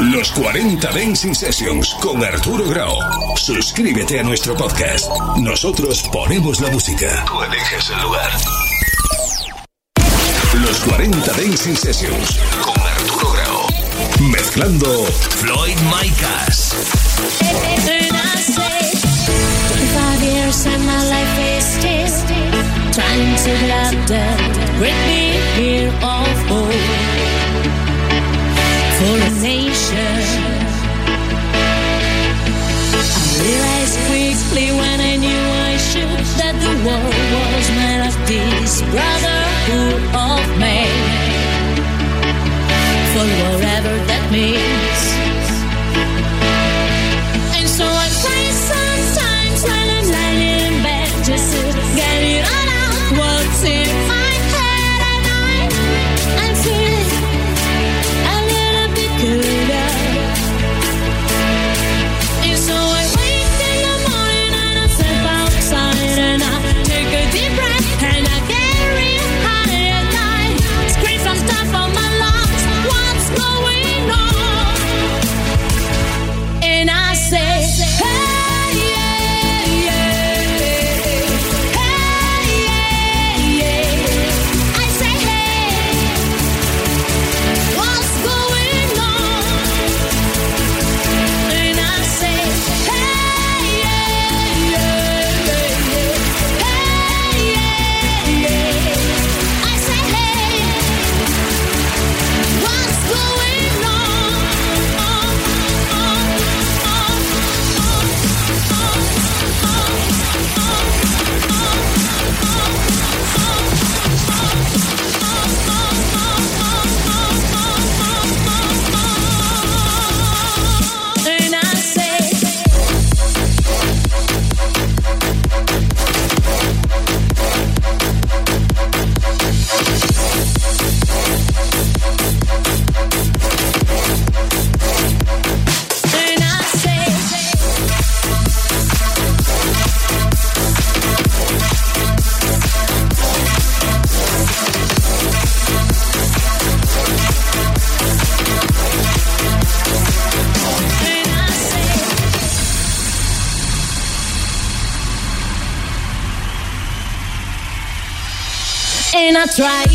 Los 40 Dancing Sessions con Arturo Grau. Suscríbete a nuestro podcast. Nosotros ponemos la música. Tú eliges el lugar. Los 40 Dancing Sessions con Arturo Grau. Mezclando Floyd Micas. Trying to love here of hope. as quickly when I knew I should that the world was made of this brotherhood of men. For whatever that means. try.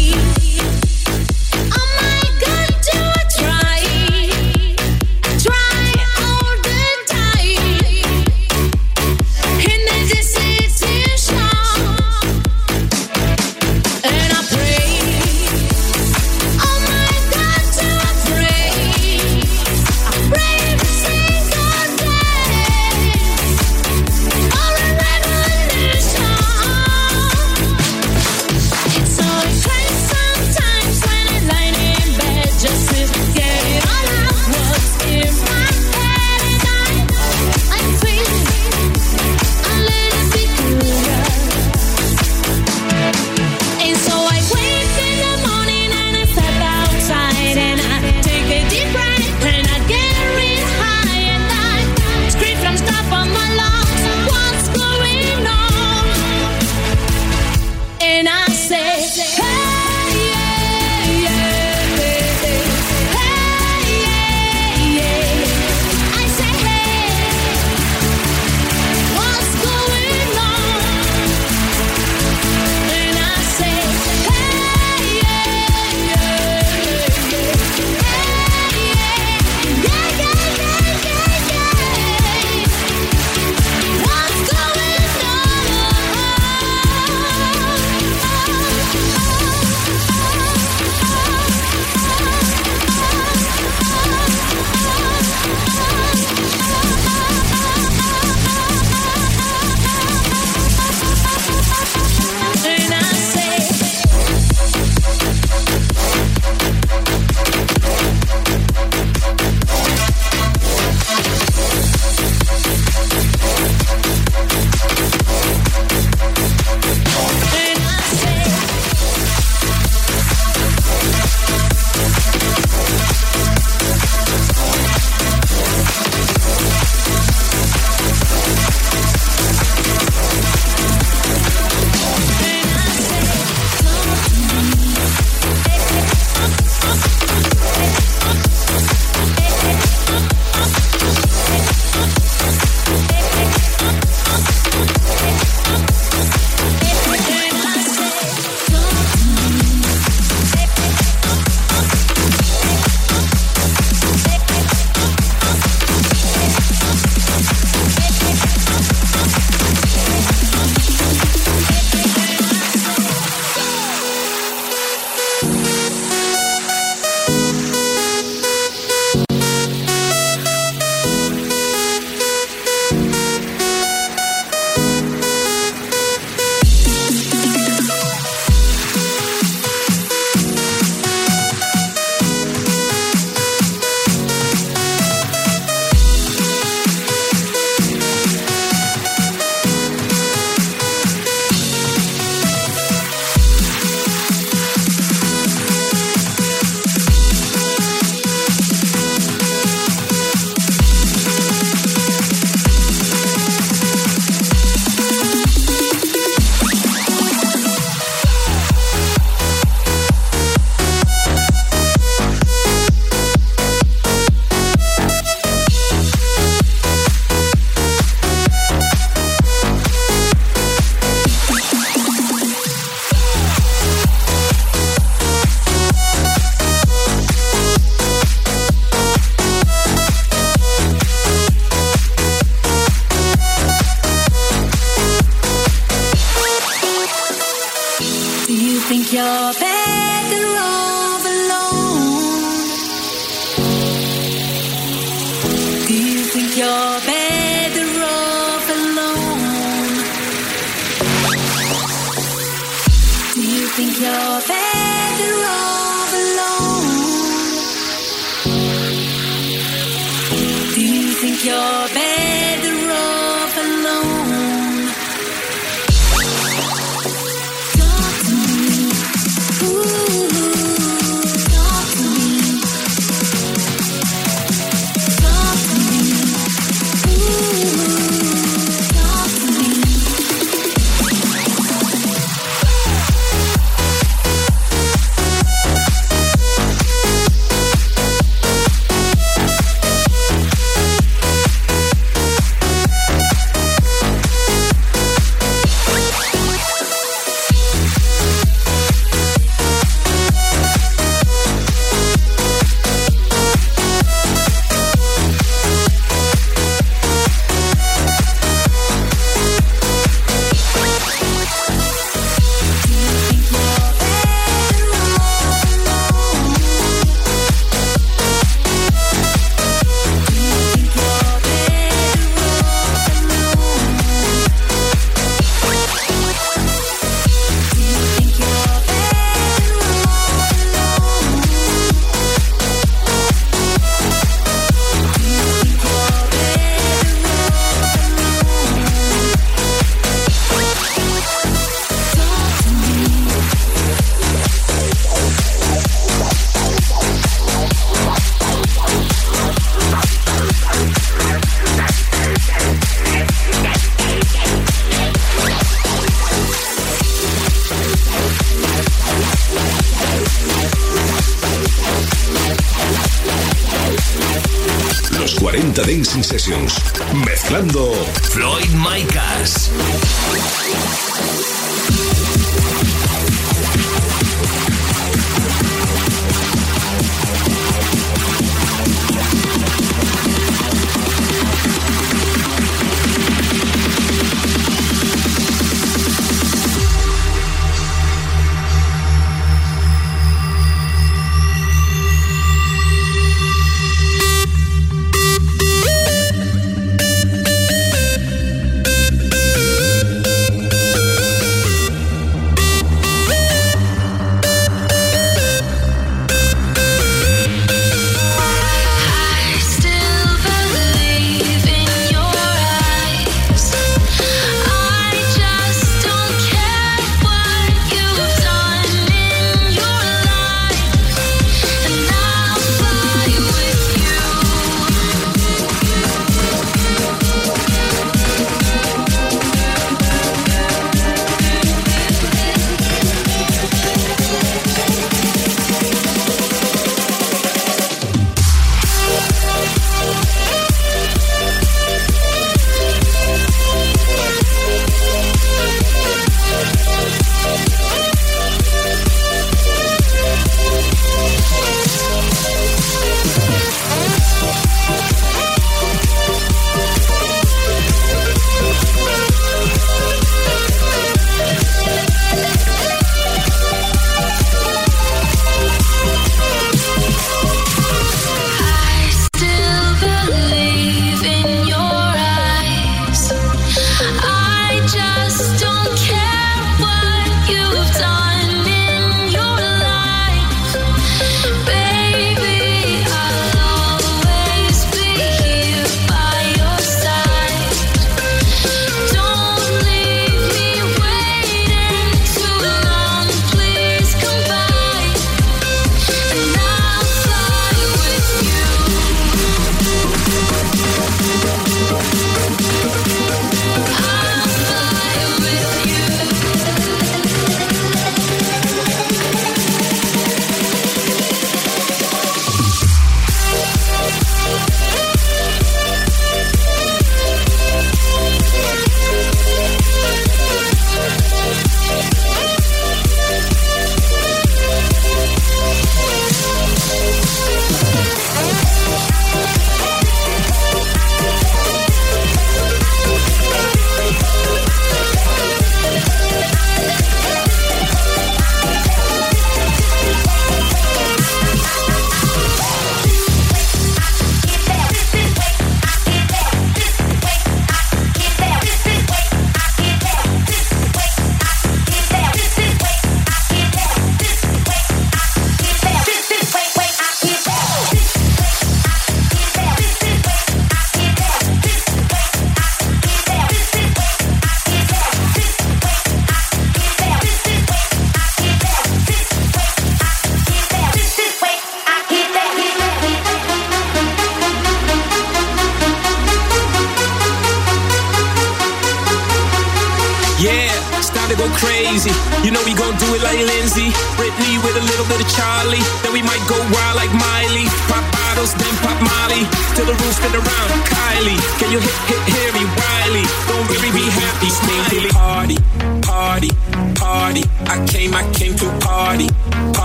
Sessions. Mezclando Floyd Micas.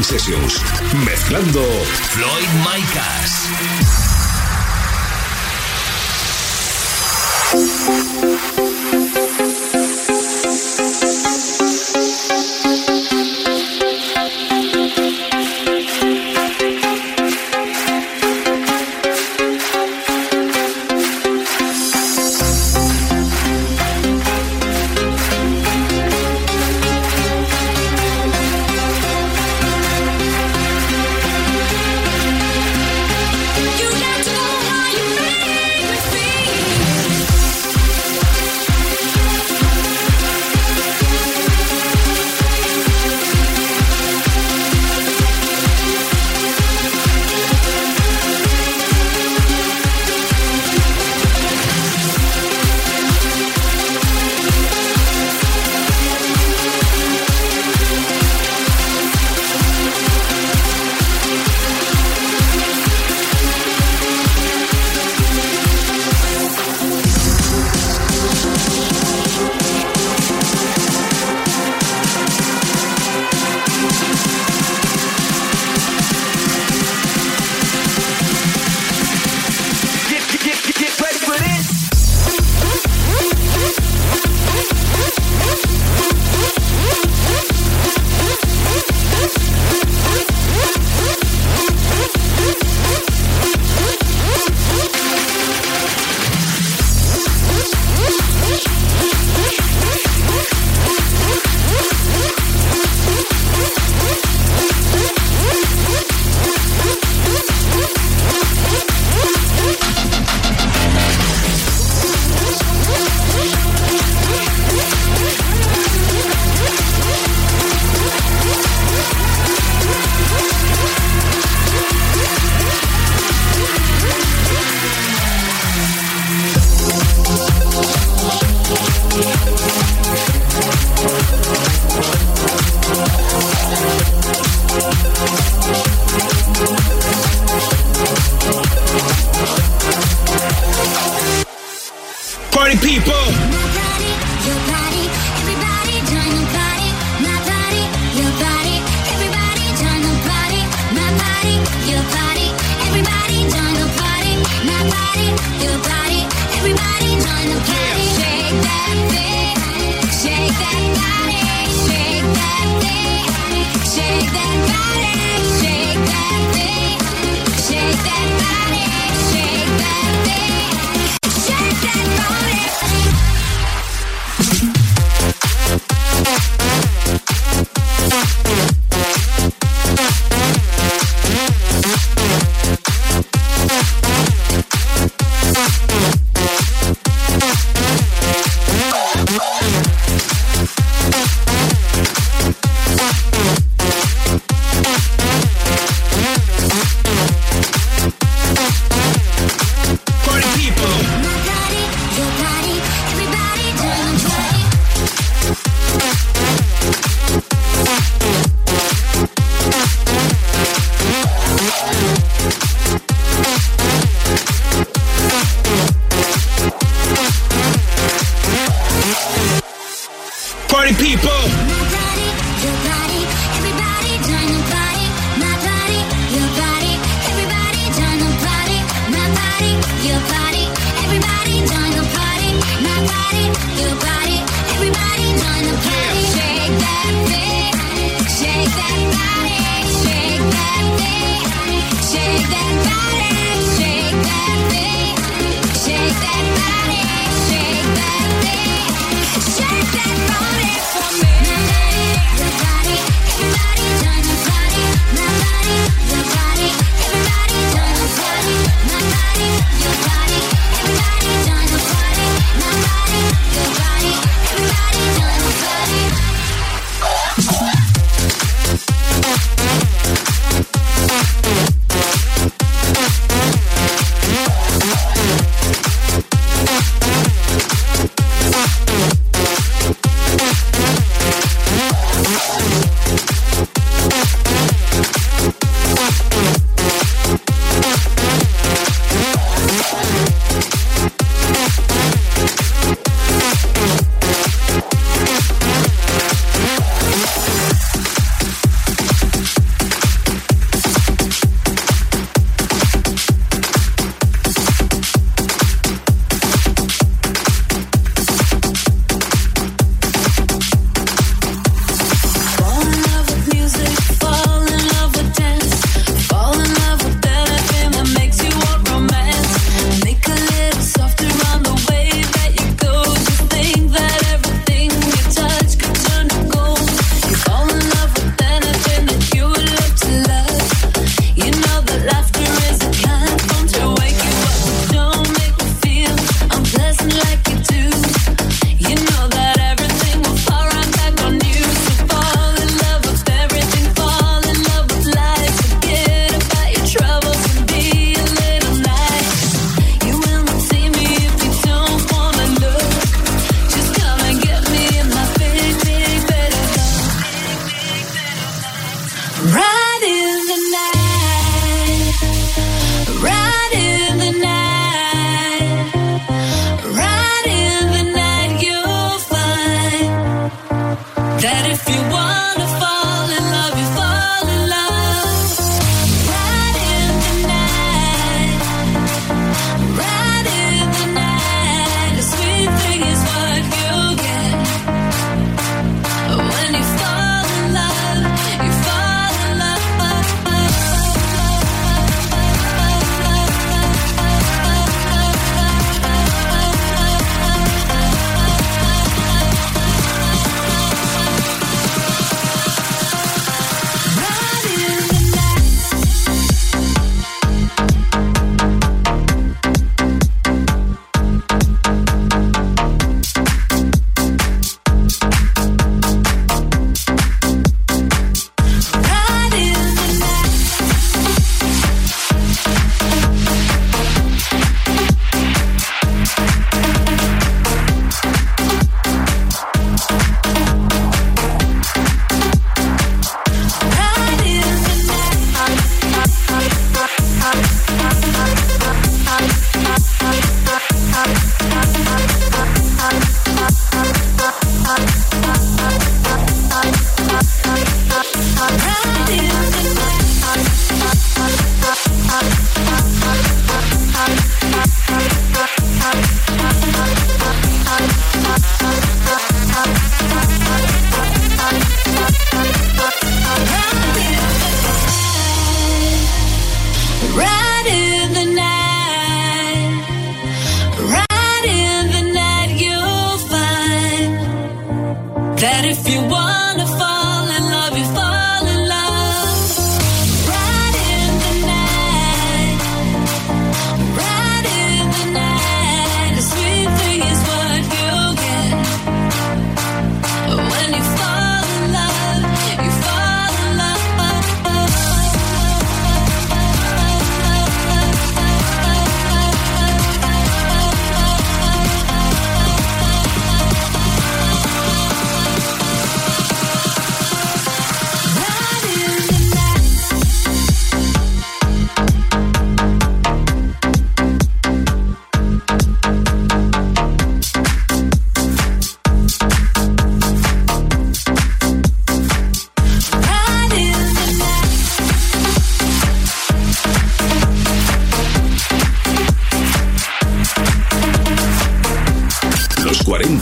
Sessions. Mezclando Floyd Micas.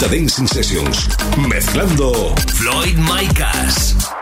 Dancing Sessions. Mezclando Floyd Micas.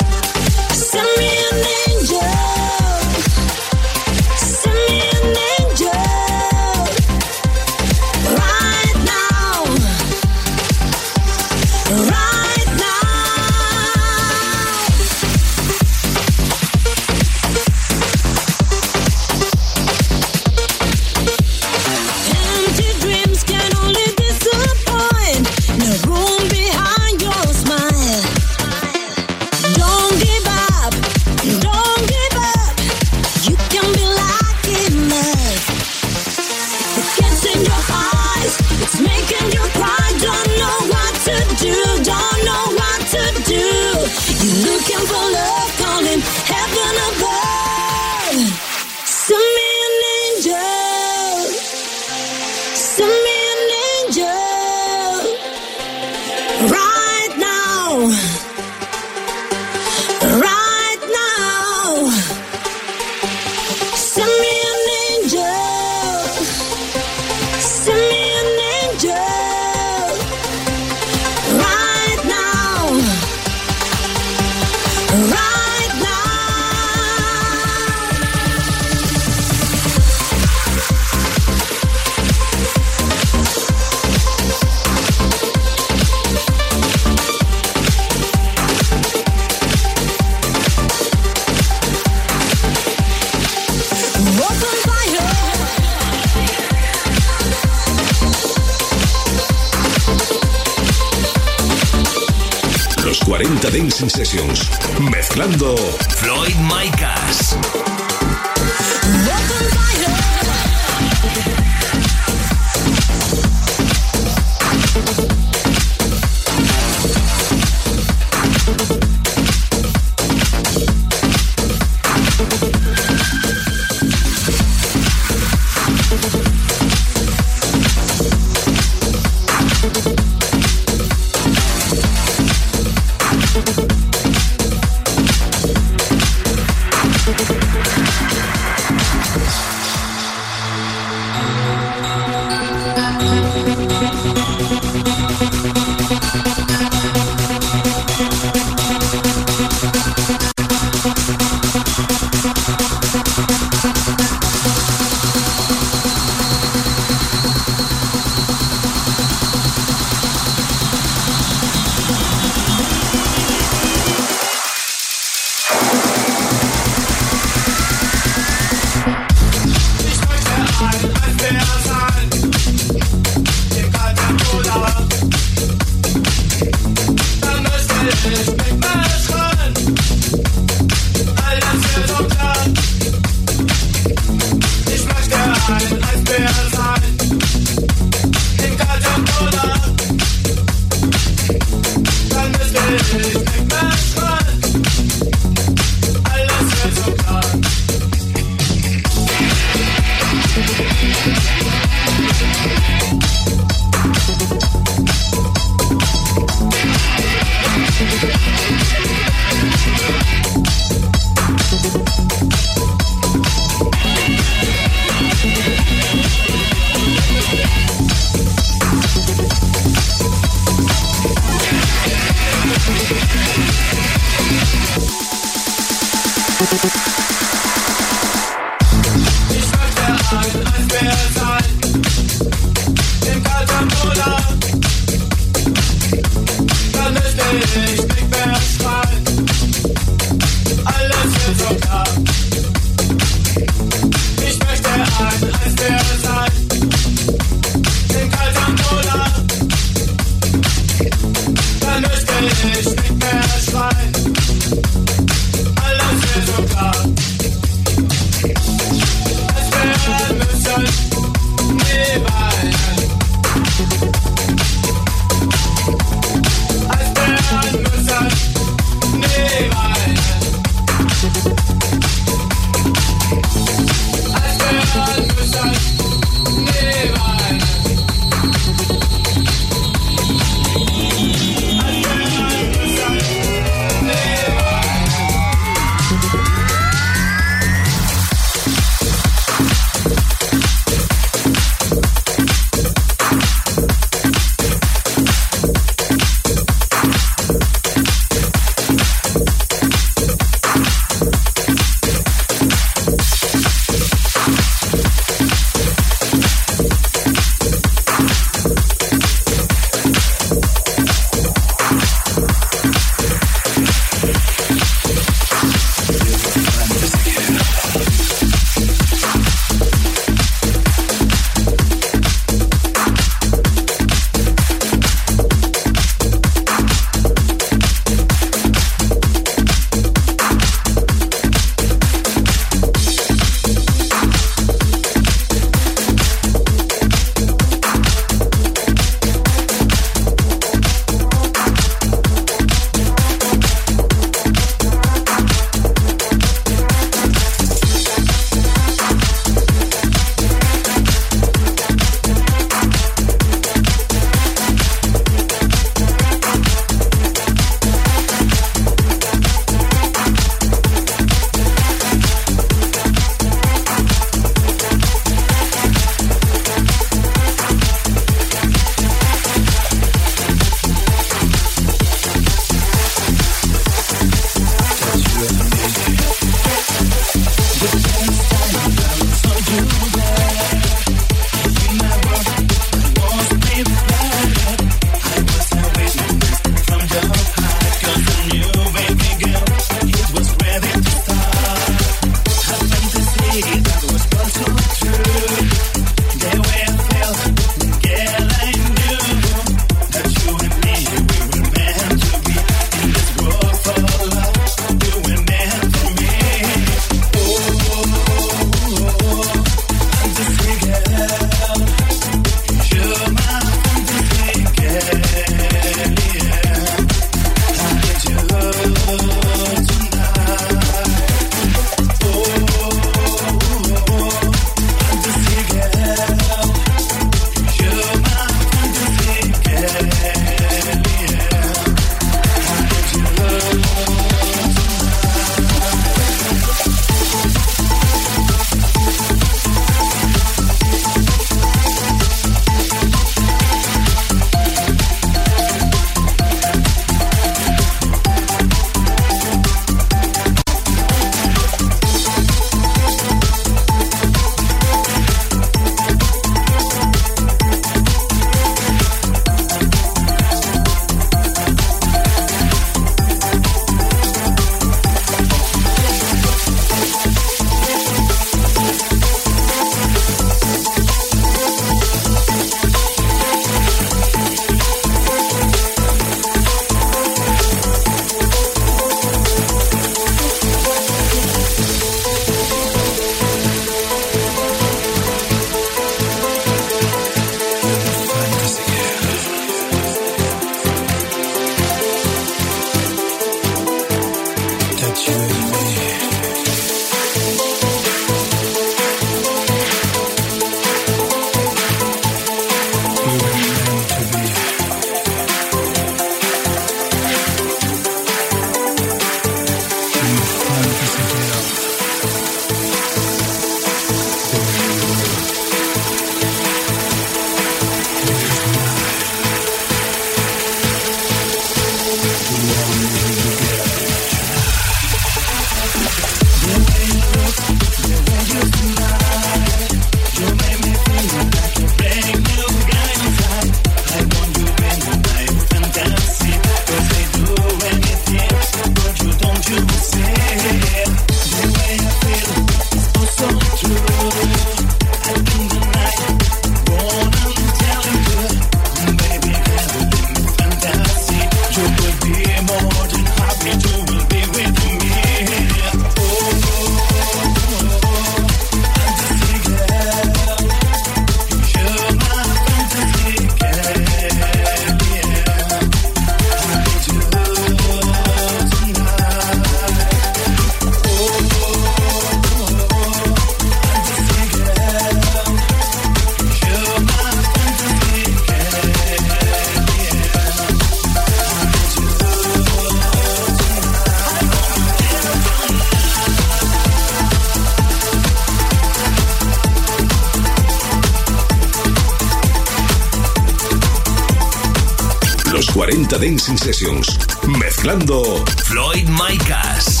Dancing Sessions. Mezclando Floyd Micas.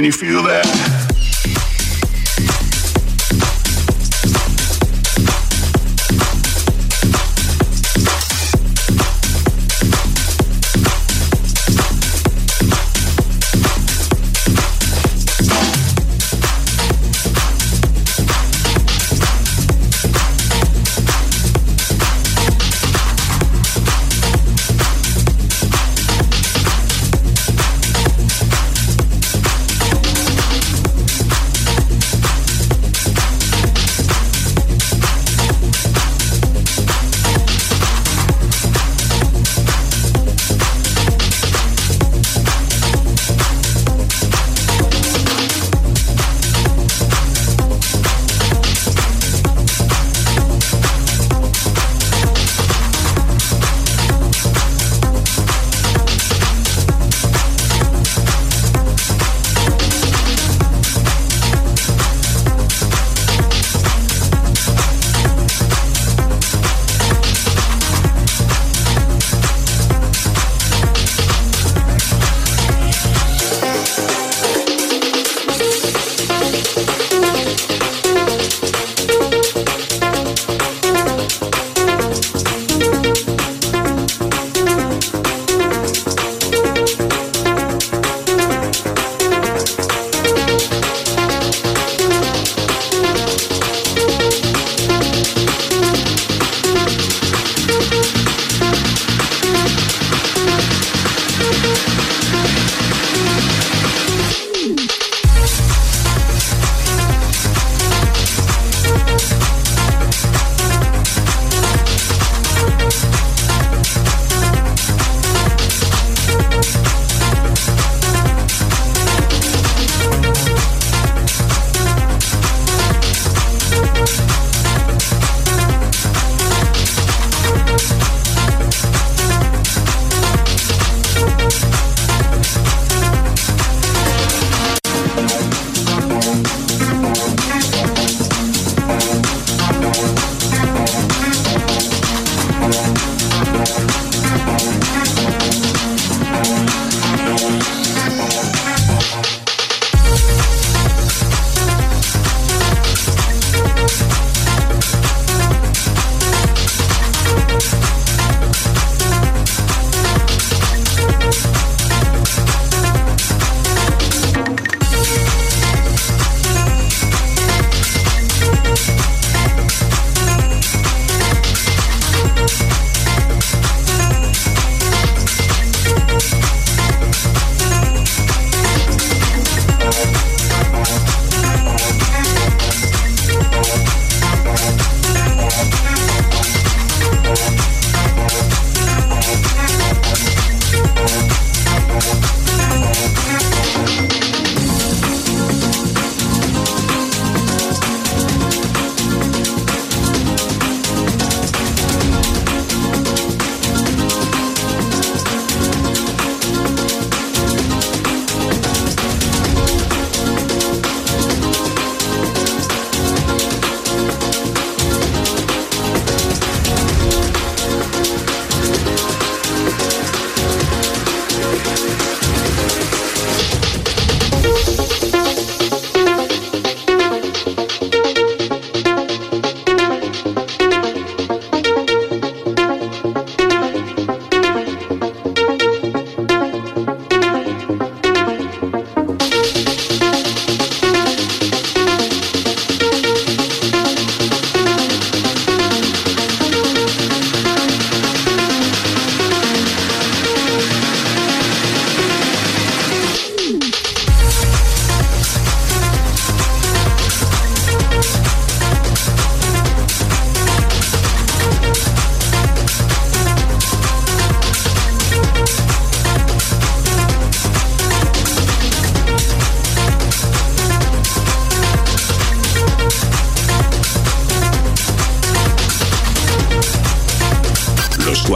Can you feel that?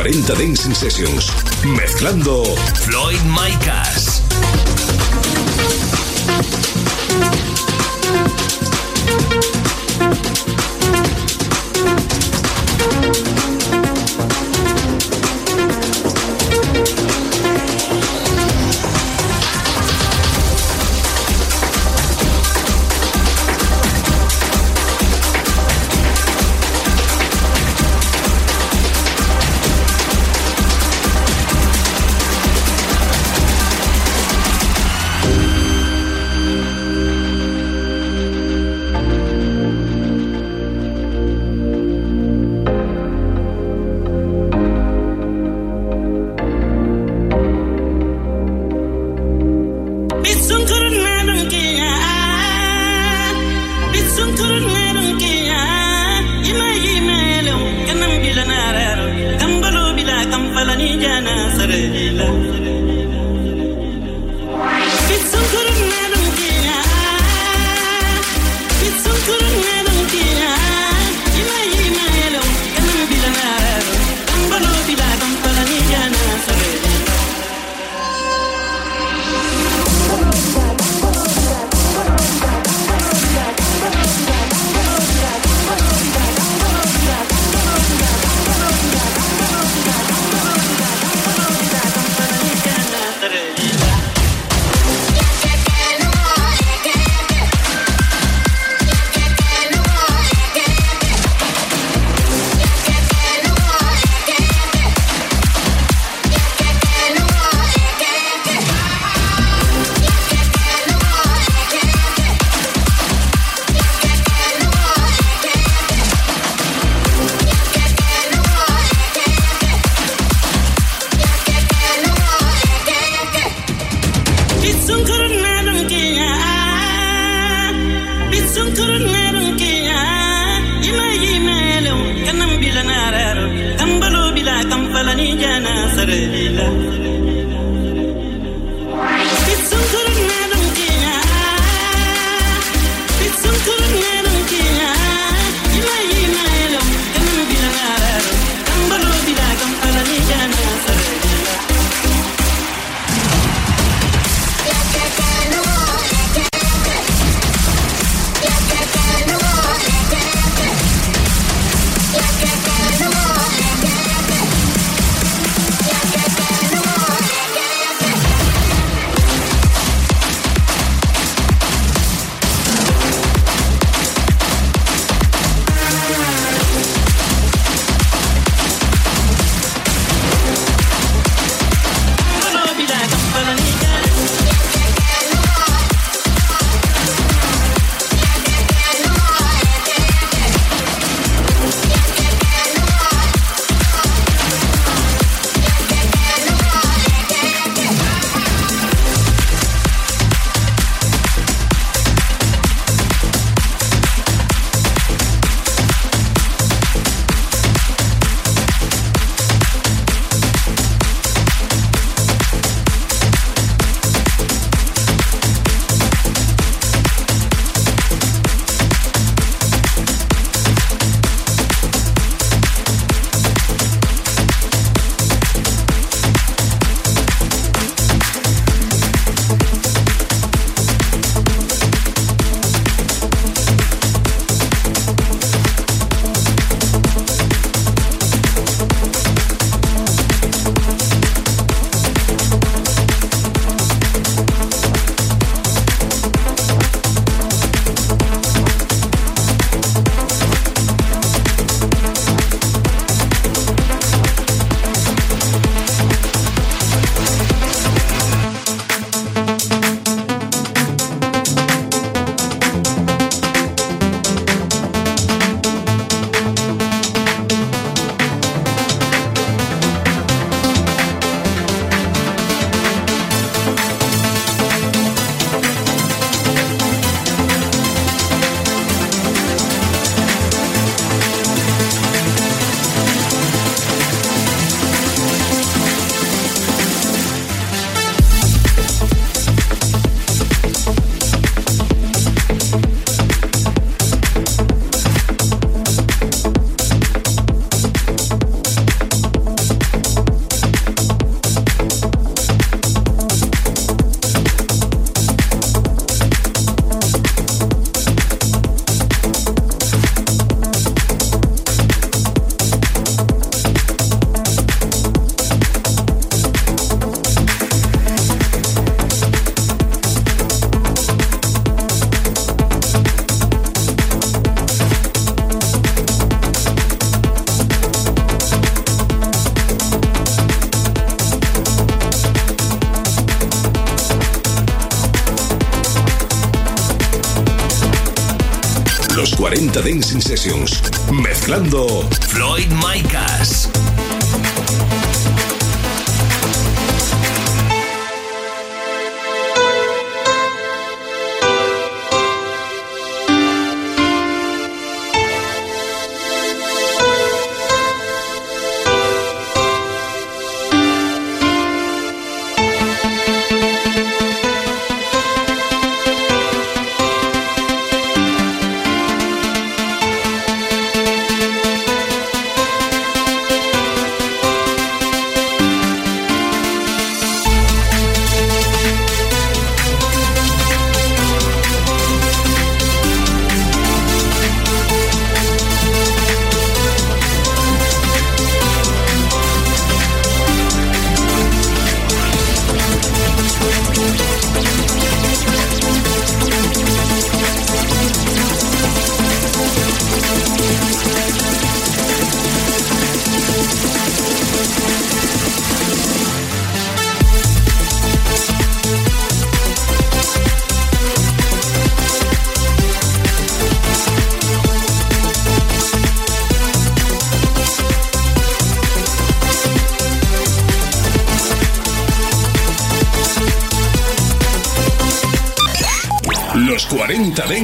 40 Dancing Sessions. Mezclando Floyd Micas. 40 Dancing Sessions. Mezclando Floyd Micas.